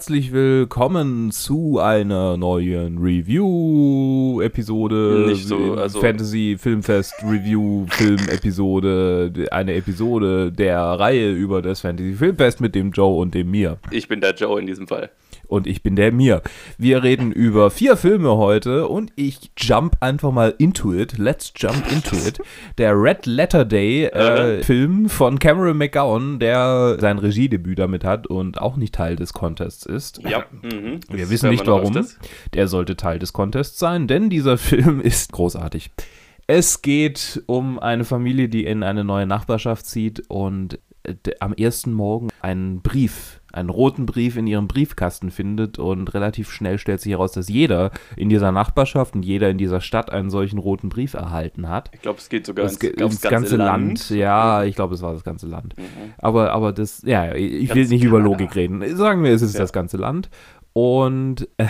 Herzlich willkommen zu einer neuen Review-Episode. Nicht so, also- Fantasy Filmfest Review Film-Episode. Eine Episode der Reihe über das Fantasy Filmfest mit dem Joe und dem Mir. Ich bin der Joe in diesem Fall. Und ich bin der Mir. Wir reden über vier Filme heute und ich jump einfach mal into it. Let's jump into it. Der Red Letter Day äh, Film von Cameron McGowan, der sein Regiedebüt damit hat und auch nicht Teil des Contests ist. Ja. Mhm. Wir Das wissen nicht warum. Der sollte Teil des Contests sein, denn dieser Film ist großartig. Es geht um eine Familie, die in eine neue Nachbarschaft zieht und äh, am ersten Morgen einen Brief, einen roten Brief in ihrem Briefkasten findet und relativ schnell stellt sich heraus, dass jeder in dieser Nachbarschaft und jeder in dieser Stadt einen solchen roten Brief erhalten hat. Ich glaube, es geht sogar Das ins, ins ganze Land. Ja, ich glaube, es war das ganze Land. Mhm. Aber, aber das, ja, ich will Ganz nicht über Kanada. Logik reden. Sagen wir, es ist Ja. das ganze Land. Und äh,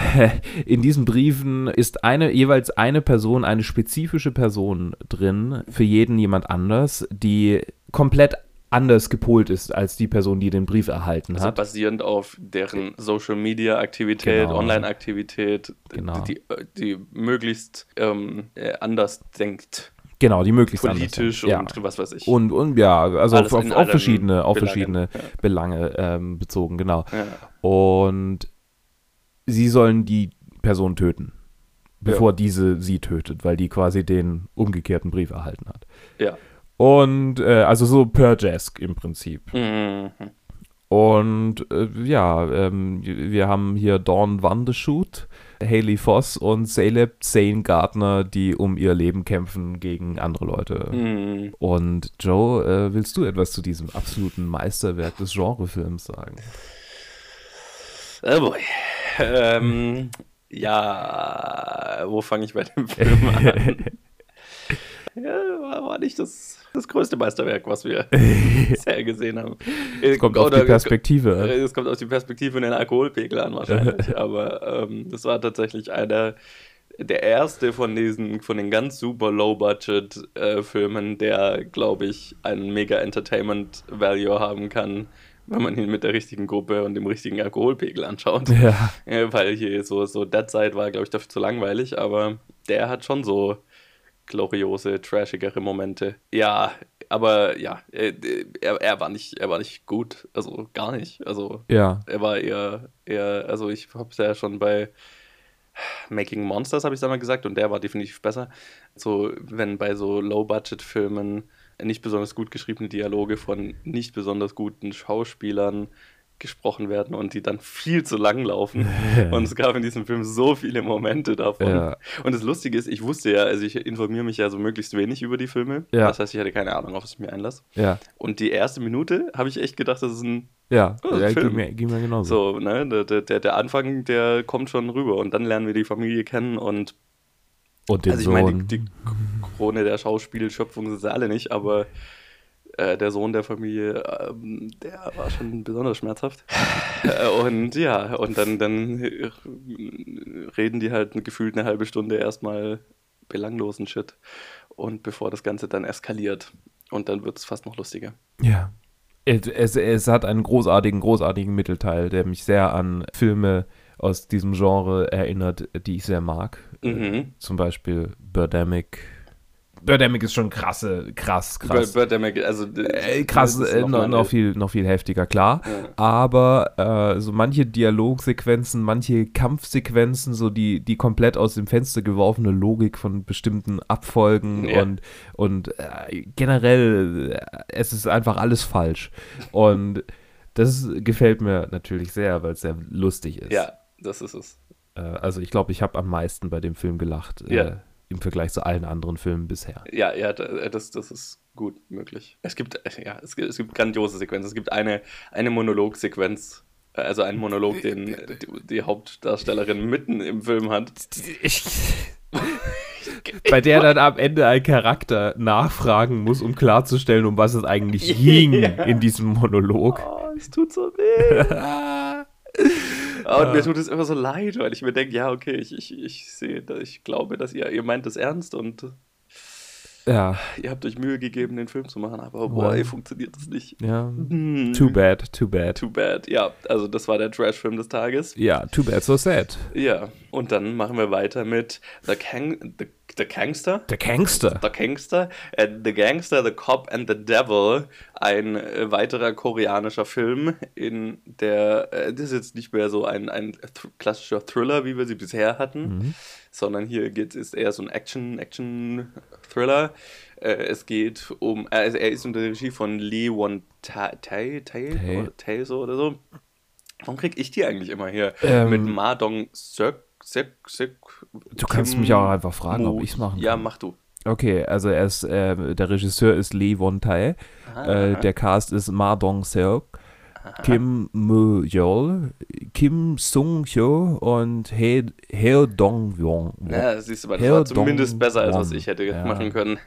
in diesen Briefen ist eine, jeweils eine Person, eine spezifische Person drin, für jeden jemand anders, die komplett anders gepolt ist als die Person, die den Brief erhalten Also hat. basierend auf deren Social Media Aktivität, Genau. Online Aktivität, Genau. die, die möglichst ähm, äh, anders denkt, Genau, die möglichst politisch anders. und ja. was weiß ich. Und, und ja, also Alles auf, auf, verschiedene, auf Belangen, verschiedene ja. Belange ähm, bezogen, genau. ja. Und sie sollen die Person töten, bevor diese sie tötet, weil die quasi den umgekehrten Brief erhalten hat. ja. Und äh, also so Purge-esque im Prinzip. Mhm. Und äh, ja, ähm, wir haben hier Dawn Wandeshoot, Haley Voss und Caleb Zane Gardner, die um ihr Leben kämpfen gegen andere Leute. Mhm. Und Joe, äh, willst du etwas zu diesem absoluten Meisterwerk des Genrefilms sagen? Oh boy. Ähm, ja, wo fange ich bei dem Film an? war nicht das, das größte Meisterwerk, was wir bisher gesehen haben. Es Kommt auf die Perspektive. Es kommt auf die Perspektive und den Alkoholpegel an wahrscheinlich. Aber ähm, das war tatsächlich einer der erste von diesen, von den ganz super Low-Budget-Filmen, der, glaube ich, einen mega Entertainment-Value haben kann, wenn man ihn mit der richtigen Gruppe und dem richtigen Alkoholpegel anschaut. Ja. Ja, weil hier so, so Dead Side war, glaube ich, dafür zu langweilig, aber der hat schon so gloriose, trashigere Momente. Ja, aber ja, äh, er, er, war nicht, er war nicht gut, also gar nicht. Also Ja. er war eher, eher also ich habe es ja schon bei Making Monsters, habe ich es einmal gesagt, und der war definitiv besser. So, wenn bei so Low-Budget-Filmen nicht besonders gut geschriebene Dialoge von nicht besonders guten Schauspielern gesprochen werden und die dann viel zu lang laufen. Und es gab in diesem Film so viele Momente davon. Ja. Und das Lustige ist, ich wusste ja, also ich informiere mich ja so möglichst wenig über die Filme. Ja. Das heißt, ich hatte keine Ahnung, auf was ich mir einlasse. Ja. Und die erste Minute habe ich echt gedacht, das ist ein Ja, Oh, ja Film. ging, mir, ging mir genauso. so, ne, der, der, der Anfang, der kommt schon rüber und dann lernen wir die Familie kennen und Und den also ich meine, die, die Krone der Schauspielschöpfung sind sie alle nicht, aber äh, der Sohn der Familie, ähm, der war schon besonders schmerzhaft. äh, und ja, und dann, dann äh, reden die halt gefühlt eine halbe Stunde erstmal belanglosen Shit und bevor das Ganze dann eskaliert und dann wird es fast noch lustiger. Ja. Es, es, es hat einen großartigen, großartigen Mittelteil, der mich sehr an Filme aus diesem Genre erinnert, die ich sehr mag. Mhm. Zum Beispiel Birdemic. Birdemic ist schon krasse, krass, krass. Bird- Birdemic, also Äh, krass, äh, noch noch, viel, noch viel heftiger, klar. Ja. Aber äh, so manche Dialogsequenzen, manche Kampfsequenzen, so die, die komplett aus dem Fenster geworfene Logik von bestimmten Abfolgen Ja. und, und äh, generell, äh, es ist einfach alles falsch. Und das gefällt mir natürlich sehr, weil es sehr lustig ist. Ja, das ist es. Äh, also ich glaube, ich habe am meisten bei dem Film gelacht. Ja. Äh, Im Vergleich zu allen anderen Filmen bisher. Ja, ja, da- das, das ist gut möglich. Es gibt, äh, ja, es gibt, es gibt grandiose Sequenzen. Es gibt eine, eine Monologsequenz, äh, also einen Monolog, den die, die Hauptdarstellerin mitten im Film hat. bei der dann am Ende ein Charakter nachfragen muss, um klarzustellen, um was es eigentlich ging Ja. in diesem Monolog. Oh, es tut so weh. Und mir tut es immer so leid, weil ich mir denke, ja, okay, ich, ich, ich sehe, ich glaube, dass ihr, ihr meint es ernst und Ja. Ihr habt euch Mühe gegeben, den Film zu machen, aber boah, ey, funktioniert das nicht. Ja. Hm. Too bad, too bad. Too bad. Ja, also das war der Trash-Film des Tages. Ja, too bad, so sad. Ja, und dann machen wir weiter mit The, Kang the, the Gangster. Der Gangster. The Gangster, äh, The Gangster, The Cop and the Devil, ein äh, weiterer koreanischer Film, in der, äh, das ist jetzt nicht mehr so ein, ein th klassischer Thriller, wie wir sie bisher hatten, Mhm. sondern hier geht es eher so ein Action, Action-Thriller. Äh, es geht um, äh, er ist unter der Regie von Lee Won Tae, Tae, Tae, Tae so oder so. Warum krieg ich die eigentlich immer hier? Ähm, Mit Ma Dong Seok, Seok, Seok, Du kannst mich auch einfach fragen, ob Mo- ich's machen Ja, kann. mach du. Okay, also er ist, äh, der Regisseur ist Lee Won Tae. Äh, der Cast ist Ma Dong Seok, Kim Moo Yeol, Kim Sung Hyo und Heo Heo Dong Yong. Ja, siehst du mal, das Heo war zumindest besser, als was ich hätte Ja. machen können.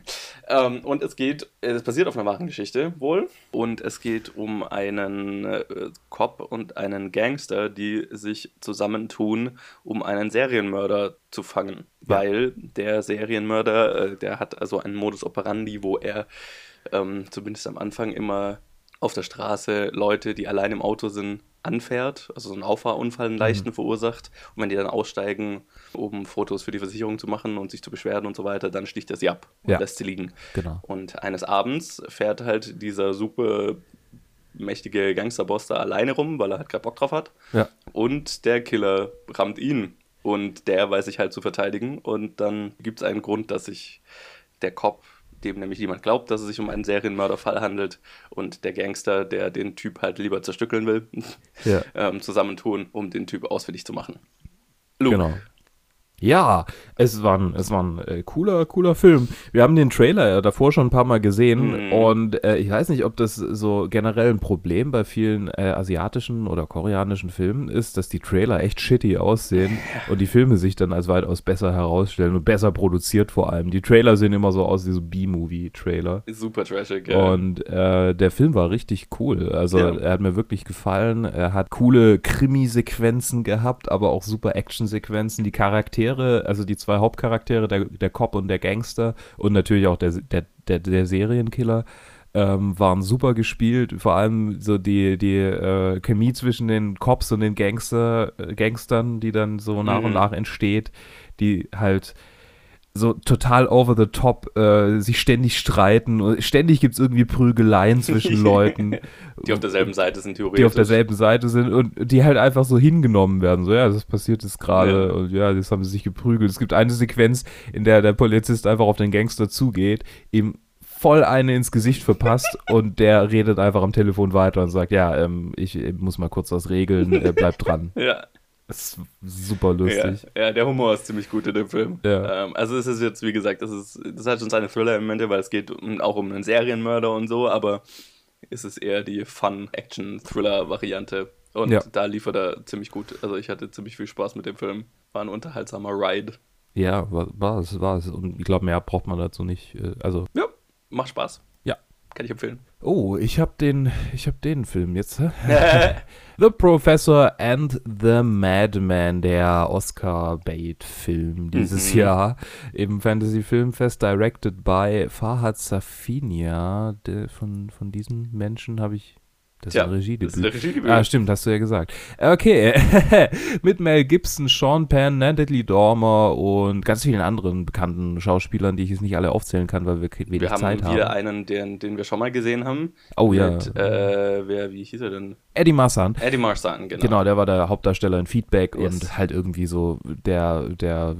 Ähm, und es geht, es basiert auf einer wahren Geschichte wohl. Und es geht um einen äh, Cop und einen Gangster, die sich zusammentun, um einen Serienmörder zu fangen. Ja. Weil der Serienmörder, äh, der hat also einen Modus operandi, wo er ähm, zumindest am Anfang immer auf der Straße Leute, die allein im Auto sind, anfährt, also so einen Auffahrunfall, einen leichten Mhm. verursacht. Und wenn die dann aussteigen, um Fotos für die Versicherung zu machen und sich zu beschweren und so weiter, dann sticht er sie ab und Ja. lässt sie liegen. Genau. Und eines Abends fährt halt dieser super mächtige Gangsterboss da alleine rum, weil er halt keinen Bock drauf hat. Ja. Und der Killer rammt ihn. Und der weiß sich halt zu verteidigen. Und dann gibt es einen Grund, dass sich der Cop, dem nämlich jemand glaubt, dass es sich um einen Serienmörderfall handelt, und der Gangster, der den Typ halt lieber zerstückeln will, Ja. ähm, zusammentun, um den Typ ausfindig zu machen. Luke. Genau. Ja, es war ein, es war ein äh, cooler, cooler Film. Wir haben den Trailer ja davor schon ein paar Mal gesehen Mhm. und äh, ich weiß nicht, ob das so generell ein Problem bei vielen äh, asiatischen oder koreanischen Filmen ist, dass die Trailer echt shitty aussehen und die Filme sich dann als weitaus besser herausstellen und besser produziert vor allem. Die Trailer sehen immer so aus wie so B-Movie-Trailer. Super trashig, ja. Und äh, der Film war richtig cool. Also Ja. er hat mir wirklich gefallen. Er hat coole Krimi-Sequenzen gehabt, aber auch super Action-Sequenzen. Die Charaktere, also die zwei Hauptcharaktere, der, der Cop und der Gangster und natürlich auch der, der, der, der Serienkiller, ähm, waren super gespielt. Vor allem so die, die äh, Chemie zwischen den Cops und den Gangster, äh, Gangstern, die dann so nach und Mhm. nach entsteht, die halt so total over the top äh, sich ständig streiten. und Ständig gibt es irgendwie Prügeleien zwischen Leuten, die auf derselben Seite sind theoretisch. die auf derselben Seite sind und die halt einfach so hingenommen werden. So, ja, das passiert jetzt gerade Ja. und ja, jetzt haben sie sich geprügelt. Es gibt eine Sequenz, in der der Polizist einfach auf den Gangster zugeht, ihm voll eine ins Gesicht verpasst und der redet einfach am Telefon weiter und sagt, ja, ähm, ich, ich muss mal kurz was regeln, äh, bleib dran. Ja, Das ist super lustig. Ja, ja, der Humor ist ziemlich gut in dem Film. Ja. Ähm, also es ist jetzt, wie gesagt, das, ist, das hat schon seine Thriller-Elemente, weil es geht auch um einen Serienmörder und so, aber es ist eher die Fun-Action-Thriller-Variante. Und Ja. da liefert er ziemlich gut. Also ich hatte ziemlich viel Spaß mit dem Film. War ein unterhaltsamer Ride. Ja, war, war es, war es. Und ich glaube, mehr braucht man dazu nicht. äh, Also, Ja, macht Spaß. Kann ich empfehlen. oh, ich habe den, ich habe den Film jetzt. The Professor and the Madman, der Oscar-Bait-Film dieses Mhm. Jahr im Fantasy Filmfest, directed by Fahad Safinia. Von, von diesem Menschen habe ich das Tja, ist ein Regiedebüt. Das ist der Regiedebüt. Ah, stimmt, hast du ja gesagt. Okay, mit Mel Gibson, Sean Penn, Natalie Dormer und ganz vielen anderen bekannten Schauspielern, die ich jetzt nicht alle aufzählen kann, weil wir wenig wir haben Zeit wieder haben. einen, den, den wir schon mal gesehen haben. Oh ja, Mit, äh, wer, wie hieß er denn? Eddie Marsan. Eddie Marsan, genau. Genau. der war der Hauptdarsteller in Feedback Yes. und halt irgendwie so der, der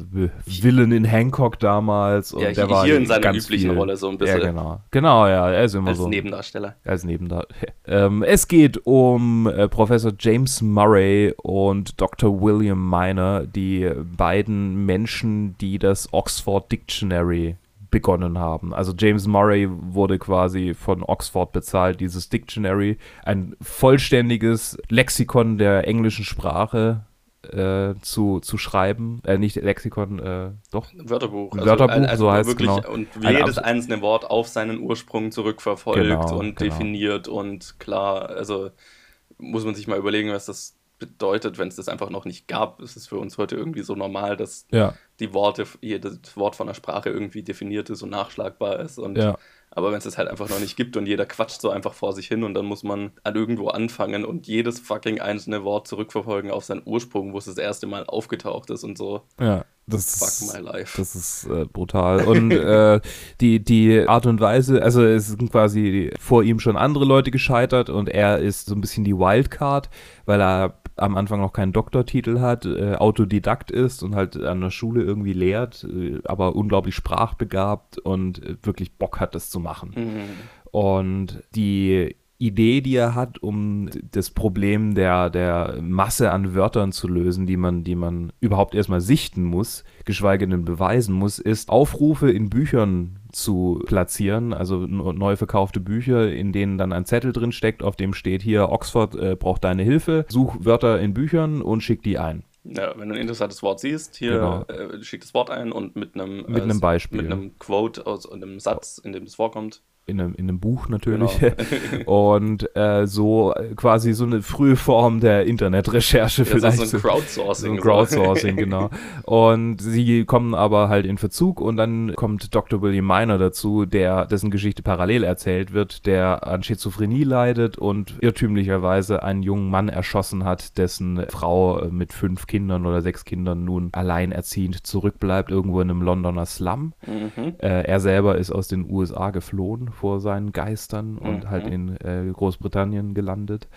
Villain in Hancock damals. Und Ja, der hier- war hier in seiner üblichen viel. Rolle so ein bisschen. Ja, genau. Genau, ja, er ist immer Als so. Nebendarsteller. als Nebendar. Ähm, es geht um äh, Professor James Murray und Dr. William Minor, die beiden Menschen, die das Oxford Dictionary begonnen haben. Also James Murray wurde quasi von Oxford bezahlt, dieses Dictionary, ein vollständiges Lexikon der englischen Sprache äh, zu, zu schreiben. Äh, nicht Lexikon, äh, doch. Wörterbuch. Wörterbuch, so heißt wirklich, genau. Und Ein jedes abs- einzelne Wort auf seinen Ursprung zurückverfolgt Genau, und genau. definiert und klar, also muss man sich mal überlegen, was das bedeutet, wenn es das einfach noch nicht gab, ist es für uns heute irgendwie so normal, dass Ja, die Worte, jedes Wort von der Sprache irgendwie definiert ist und nachschlagbar ist. Und ja. Aber wenn es es halt einfach noch nicht gibt und jeder quatscht so einfach vor sich hin und dann muss man an irgendwo anfangen und jedes fucking einzelne Wort zurückverfolgen auf seinen Ursprung, wo es das erste Mal aufgetaucht ist und so. Ja, das Fuck ist, my life. das ist äh, brutal. Und äh, die, die Art und Weise, also es sind quasi vor ihm schon andere Leute gescheitert und er ist so ein bisschen die Wildcard, weil er am Anfang noch keinen Doktortitel hat, äh, Autodidakt ist und halt an der Schule irgendwie lehrt, äh, aber unglaublich sprachbegabt und äh, wirklich Bock hat, das zu machen. Mhm. Und die Idee, die er hat, um das Problem der, der Masse an Wörtern zu lösen, die man, die man überhaupt erstmal sichten muss, geschweige denn beweisen muss, ist, Aufrufe in Büchern zu platzieren, also neu verkaufte Bücher, in denen dann ein Zettel drin steckt, auf dem steht hier, Oxford äh, braucht deine Hilfe, such Wörter in Büchern und schick die ein. Ja, wenn du ein interessantes Wort siehst, hier Genau. äh, schick das Wort ein und mit einem, Mit einem Beispiel. mit einem Quote aus einem Satz, in dem es vorkommt. In einem, in einem Buch natürlich. Genau. Und äh, so äh, quasi so eine frühe Form der Internetrecherche Das vielleicht. ist so ein so Crowdsourcing. ein Crowdsourcing, genau. Und sie kommen aber halt in Verzug und dann kommt Dr. William Miner dazu, der dessen Geschichte parallel erzählt wird, der an Schizophrenie leidet und irrtümlicherweise einen jungen Mann erschossen hat, dessen Frau äh, mit fünf Kindern oder sechs Kindern nun alleinerziehend zurückbleibt, irgendwo in einem Londoner Slum. Mhm. Äh, er selber ist aus den USA geflohen vor seinen Geistern und Mhm. halt in äh, Großbritannien gelandet.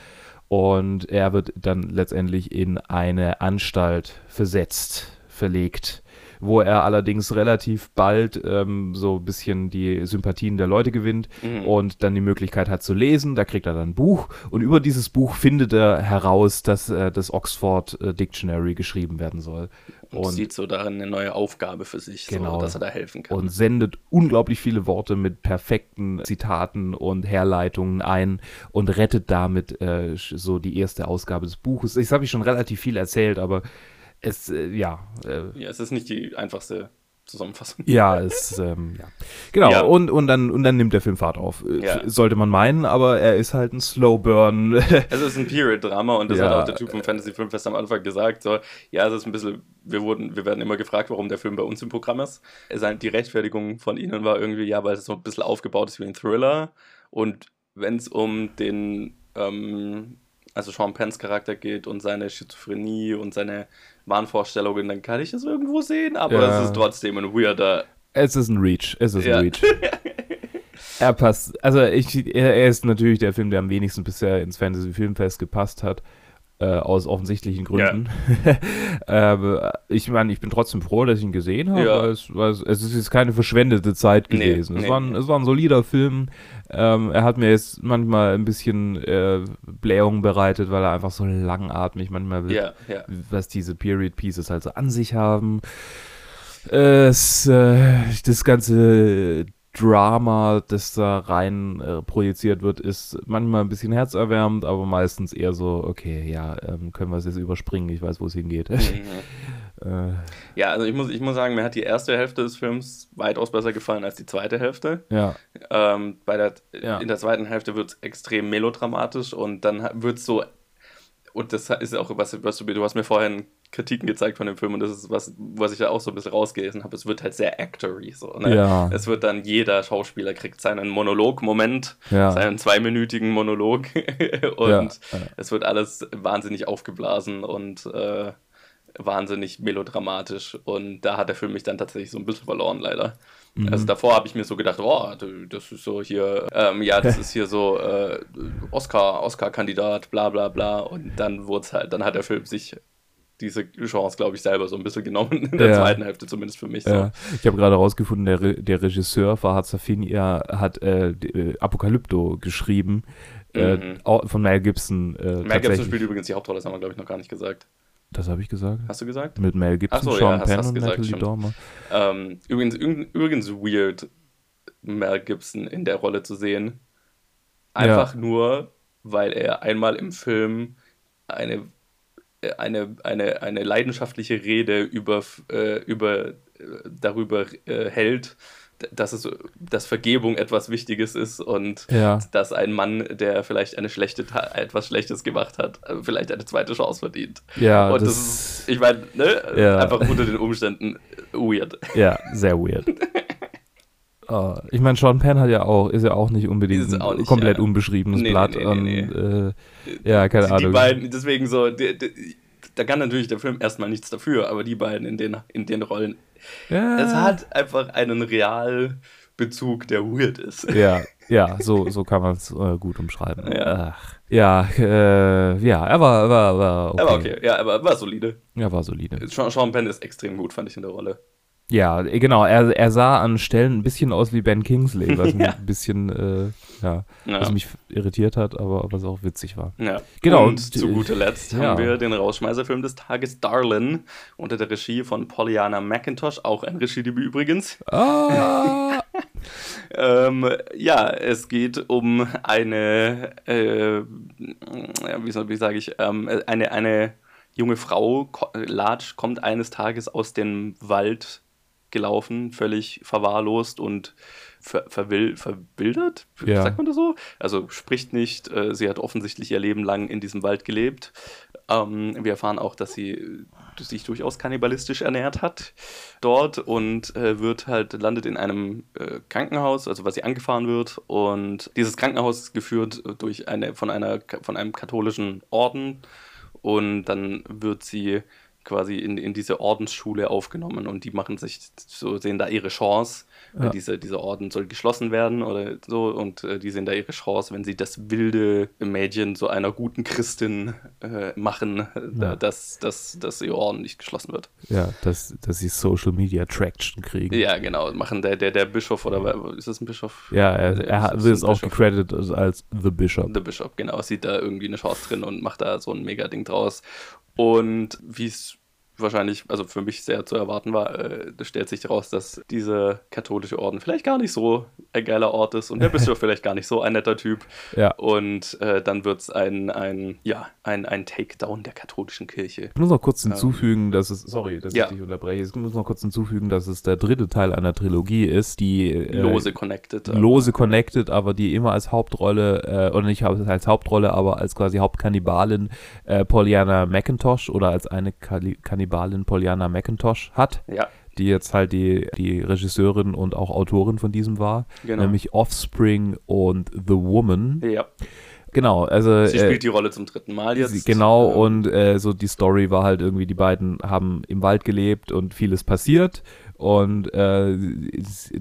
Und er wird dann letztendlich in eine Anstalt versetzt, verlegt, wo er allerdings relativ bald ähm, so ein bisschen die Sympathien der Leute gewinnt Mhm. und dann die Möglichkeit hat zu lesen. Da kriegt er dann ein Buch und über dieses Buch findet er heraus, dass äh, das Oxford äh, Dictionary geschrieben werden soll. Und, sieht so darin eine neue Aufgabe für sich, Genau. so, dass er da helfen kann. und sendet unglaublich viele Worte mit perfekten Zitaten und Herleitungen ein und rettet damit äh, so die erste Ausgabe des Buches. Das habe ich schon relativ viel erzählt, aber es, äh, ja, äh, ja, es ist nicht die einfachste Zusammenfassung. ja, es, ähm, ja. Genau, Ja. Und, und, dann, und dann nimmt der Film Fahrt auf. Äh, Ja. Sollte man meinen, aber er ist halt ein Slow Burn. Es ist ein Period-Drama und das Ja. hat auch der Typ vom Fantasy Filmfest am Anfang gesagt. So, ja, es ist ein bisschen, wir wurden, wir werden immer gefragt, warum der Film bei uns im Programm ist. Es ist die Rechtfertigung von ihnen war irgendwie, ja, weil es so ein bisschen aufgebaut ist wie ein Thriller. Und wenn es um den, ähm, also Sean Penns Charakter geht und seine Schizophrenie und seine Wahnvorstellungen, dann kann ich es irgendwo sehen, aber Ja. es ist trotzdem ein weirder. Es ist ein Reach. Es ist Ja. ein Reach. er passt. Also ich, er, er ist natürlich der Film, der am wenigsten bisher ins Fantasy Filmfest gepasst hat. Äh, aus offensichtlichen Gründen. ähm, ich meine, ich bin trotzdem froh, dass ich ihn gesehen habe. Ja. weil Es, weil es, es ist jetzt keine verschwendete Zeit Nee, gewesen. es, nee. war ein, es war ein solider Film. Ähm, er hat mir jetzt manchmal ein bisschen äh, Blähungen bereitet, weil er einfach so langatmig manchmal wird Ja, ja. was diese Period Pieces halt so an sich haben. Es, äh, das ganze Drama, das da rein äh, projiziert wird, ist manchmal ein bisschen herzerwärmend, aber meistens eher so, okay, ja, ähm, können wir es jetzt überspringen, ich weiß, wo es hingeht. Mhm. äh, Ja, also ich muss, ich muss sagen, mir hat die erste Hälfte des Films weitaus besser gefallen als die zweite Hälfte. ja, Ähm, bei der, Ja. In der zweiten Hälfte wird es extrem melodramatisch und dann wird es so. Und das ist auch was, was du, du hast mir vorhin Kritiken gezeigt von dem Film und das ist was, was ich ja auch so ein bisschen rausgelesen habe. Es wird halt sehr actory so. Ne? Ja. Es wird dann jeder Schauspieler kriegt seinen Monolog-Moment, Ja. seinen zweiminütigen Monolog und Ja, es wird alles wahnsinnig aufgeblasen und äh, wahnsinnig melodramatisch und da hat der Film mich dann tatsächlich so ein bisschen verloren, leider. Mhm. Also davor habe ich mir so gedacht, oh, das ist so hier, ähm, ja, das ist hier so äh, Oscar, Oscar-Kandidat, bla bla bla und dann wurde halt, dann hat der Film sich diese Chance, glaube ich, selber so ein bisschen genommen, in der Ja. zweiten Hälfte zumindest für mich. So. Ja, ich habe gerade rausgefunden, der, Re der Regisseur Fahad Safin er hat äh, äh, Apokalypto geschrieben, äh, Mhm. von Mel Gibson. Äh, Mel Gibson spielt übrigens die Hauptrolle, das haben wir, glaube ich, noch gar nicht gesagt. Das habe ich gesagt. Hast du gesagt? Mit Mel Gibson, so, ja, Sean hast- Penn hast und gesagt, Natalie. Dormer. Ähm, übrigens, übrigens, weird, Mel Gibson in der Rolle zu sehen. Einfach nur, weil er einmal im Film eine, eine, eine, eine leidenschaftliche Rede über, äh, über, äh, darüber äh, hält, dass es dass Vergebung etwas Wichtiges ist und Ja. dass ein Mann, der vielleicht eine schlechte etwas Schlechtes gemacht hat, äh, vielleicht eine zweite Chance verdient. Ja, und das, das, ist, ich meine, ne, Ja. einfach unter den Umständen weird. ja, sehr weird. Oh, ich meine, Sean Penn hat ja auch, ist ja auch nicht unbedingt auch ein nicht, komplett ja. unbeschriebenes Nee, Blatt. nee, nee, und. Äh, ja, keine die, Ahnung. die beiden, deswegen so, die, die, da kann natürlich der Film erstmal nichts dafür, aber die beiden in den, in den Rollen, ja, es hat einfach einen Realbezug, der weird ist. Ja, ja, so, so kann man es äh, gut umschreiben. Ja. Ach, ja, äh, ja, er war, war, war okay. Aber okay, ja, aber war solide. Er war solide. Sean, Sean Penn ist extrem gut, fand ich in der Rolle. Ja, äh, genau, er, er sah an Stellen ein bisschen aus wie Ben Kingsley, was mich Ja. ein bisschen, äh, ja, Ja. was mich irritiert hat, aber was auch witzig war. Ja. Genau, Und und, zu guter Letzt ja. haben wir den Rausschmeißerfilm des Tages Darlin unter der Regie von Pollyanna McIntosh, auch ein Regiedebüt übrigens. Ah, Ähm, ja, es geht um eine, äh, wie, soll- wie sage ich, ähm, eine, eine junge Frau, Latsch, kommt eines Tages aus dem Wald gelaufen, völlig verwahrlost und ver verwill verwildert, Ja. sagt man das so? Also spricht nicht, äh, sie hat offensichtlich ihr Leben lang in diesem Wald gelebt. Ähm, wir erfahren auch, dass sie äh, sich durchaus kannibalistisch ernährt hat dort und äh, wird halt, landet in einem äh, Krankenhaus, also was sie angefahren wird. Und dieses Krankenhaus ist geführt durch eine, von, einer, von einem katholischen Orden. Und dann wird sie quasi in, in diese Ordensschule aufgenommen und die machen sich, so sehen da ihre Chance. Ja. Äh, Diese, dieser Orden soll geschlossen werden oder so und äh, die sehen da ihre Chance, wenn sie das wilde Mädchen so einer guten Christin äh, machen, äh, Ja. dass, dass, dass ihr Orden nicht geschlossen wird. ja, dass, dass sie Social Media Traction kriegen. Ja, genau, machen der, der, der Bischof oder ist das ein Bischof? Ja, er, er ist ein auch gecredited als, als The Bishop. The Bishop, genau, sieht da irgendwie eine Chance drin und macht da so ein Mega-Ding draus. Und wie es wahrscheinlich, also für mich sehr zu erwarten war, äh, stellt sich heraus, dass dieser katholische Orden vielleicht gar nicht so ein geiler Ort ist und der Bischof vielleicht gar nicht so ein netter Typ. Ja. Und äh, dann wird es ein, ein, ja, ein, ein Takedown der katholischen Kirche. Ich muss noch kurz hinzufügen, dass es, sorry, dass Ja. ich dich unterbreche, ich muss noch kurz hinzufügen, dass es der dritte Teil einer Trilogie ist, die äh, Lose connected. lose connected, aber die immer als Hauptrolle, äh, oder nicht als Hauptrolle, aber als quasi Hauptkannibalin äh, Pollyanna McIntosh oder als eine Kali- Kannibalin Pollyanna McIntosh hat, Ja, die jetzt halt die, die Regisseurin und auch Autorin von diesem war, genau. nämlich Offspring und The Woman. ja, Genau, also sie äh, spielt die Rolle zum dritten Mal jetzt. Sie- Genau, Ähm, und äh, so die Story war halt irgendwie, die beiden haben im Wald gelebt und vieles passiert. Und äh,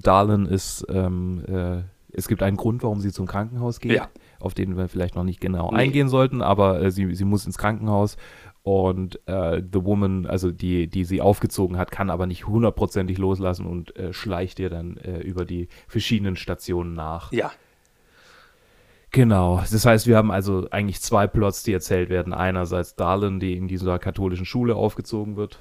Darlin ist, ähm, äh, es gibt einen Grund, warum sie zum Krankenhaus geht, Ja. auf den wir vielleicht noch nicht genau Nee. eingehen sollten, aber äh, sie, sie muss ins Krankenhaus und äh, The Woman, also die, die sie aufgezogen hat, kann aber nicht hundertprozentig loslassen und äh, schleicht ihr dann äh, über die verschiedenen Stationen nach. Ja, Genau, das heißt, wir haben also eigentlich zwei Plots, die erzählt werden. Einerseits Darlin, die in dieser katholischen Schule aufgezogen wird,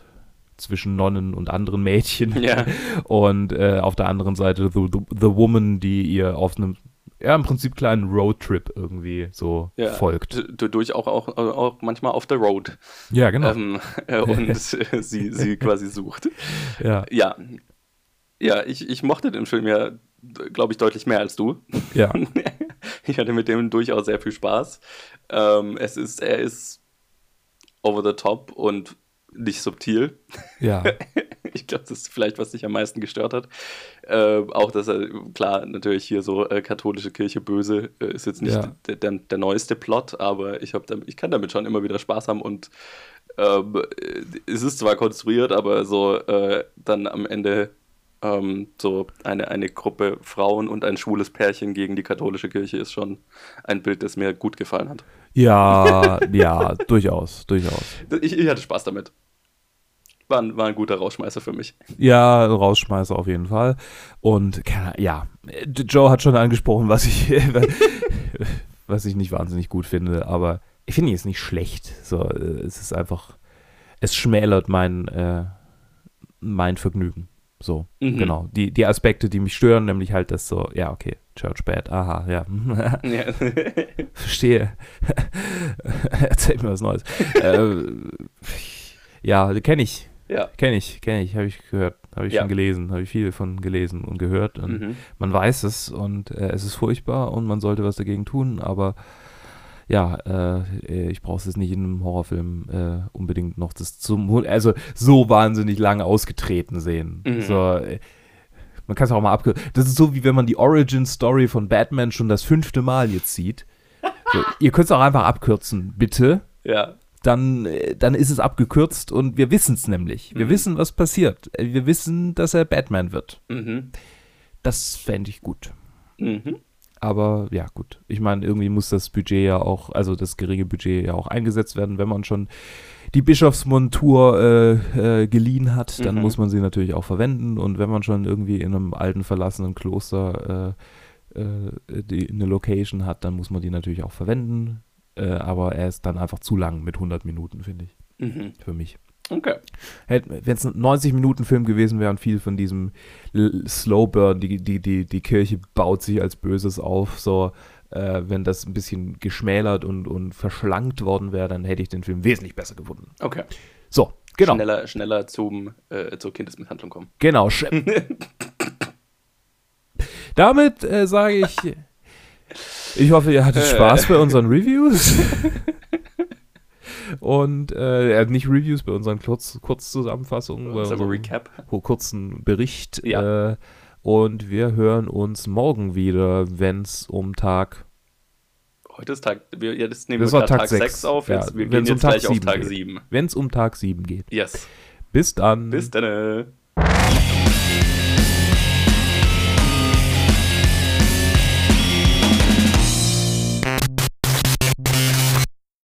zwischen Nonnen und anderen Mädchen. ja, Und äh, auf der anderen Seite the, the, the Woman, die ihr auf einem, ja, im Prinzip kleinen Roadtrip irgendwie so ja. folgt. Durch auch, auch, auch manchmal auf der Road. Ja, genau. ähm, äh, und äh, sie, sie quasi sucht. ja, Ja, ja ich, ich mochte den Film ja, glaube ich, deutlich mehr als du. ja, Ich hatte mit dem durchaus sehr viel Spaß. Ähm, es ist, er ist over the top und nicht subtil. ja, Ich glaube, das ist vielleicht, was dich am meisten gestört hat. Ähm, auch, dass er, klar, natürlich hier so äh, katholische Kirche böse äh, ist jetzt nicht Ja. der, der, der neueste Plot, aber ich, hab damit, ich kann damit schon immer wieder Spaß haben und ähm, äh, es ist zwar konstruiert, aber so äh, dann am Ende ähm, so eine, eine Gruppe Frauen und ein schwules Pärchen gegen die katholische Kirche ist schon ein Bild, das mir gut gefallen hat. ja, ja, durchaus, durchaus. Ich, ich hatte Spaß damit. War ein, war ein guter Rausschmeißer für mich. Ja, Rausschmeißer auf jeden Fall. Und ja, Joe hat schon angesprochen, was ich, was ich nicht wahnsinnig gut finde, aber ich finde ihn jetzt nicht schlecht. So, äh, es ist einfach, es schmälert mein, äh, mein Vergnügen. So, Mhm. genau. Die, die Aspekte, die mich stören, nämlich halt das so, ja, okay, Church Bad, aha, ja, Ja. verstehe. Erzähl mir was Neues. äh, ja, kenne ich. Ja. Kenne ich, kenne ich, habe ich gehört. Habe ich Ja. schon gelesen, habe ich viel von gelesen und gehört. Und Mhm. man weiß es und äh, es ist furchtbar und man sollte was dagegen tun, aber ja, äh, ich brauche es nicht in einem Horrorfilm äh, unbedingt noch das zum, also so wahnsinnig lange ausgetreten sehen. Mhm. So, äh, man kann es auch mal abkürzen. Das ist so, wie wenn man die Origin-Story von Batman schon das fünfte Mal jetzt sieht. So, ihr könnt es auch einfach abkürzen, bitte. Ja. Dann, äh, dann ist es abgekürzt und wir wissen es nämlich. Wir Mhm. wissen, was passiert. Äh, Wir wissen, dass er Batman wird. Mhm. Das fände ich gut. Mhm. Aber ja, gut. Ich meine, irgendwie muss das Budget ja auch, also das geringe Budget ja auch eingesetzt werden. Wenn man schon die Bischofsmontur äh, äh, geliehen hat, dann Mhm. muss man sie natürlich auch verwenden. Und wenn man schon irgendwie in einem alten verlassenen Kloster äh, äh, die, eine Location hat, dann muss man die natürlich auch verwenden. Äh, aber er ist dann einfach zu lang mit 100 Minuten, finde ich, Mhm. für mich. Okay. Wenn es ein 90-Minuten-Film gewesen wäre und viel von diesem L- Slow Burn, die, die, die, die Kirche baut sich als Böses auf, so, äh, wenn das ein bisschen geschmälert und, und verschlankt worden wäre, dann hätte ich den Film wesentlich besser gefunden. Okay. So, genau. Schneller, schneller zum, äh, zur Kindesmisshandlung kommen. Genau. Damit äh, sage ich, ich hoffe, ihr hattet Äh. Spaß bei unseren Reviews. Und äh, nicht Reviews, bei unseren Kurz Kurzzusammenfassungen, bei unserem Recap. kurzen Bericht. Ja. Äh, und wir hören uns morgen wieder, wenn es um Tag. Heute ist Tag, wir, ja, das nehmen Das wir war Tag, Tag 6 sechs. auf. Jetzt, Ja, wir gehen um jetzt Tag gleich auf Tag geht. 7. Wenn es um Tag 7 geht. Yes. Bis dann. Bis dann.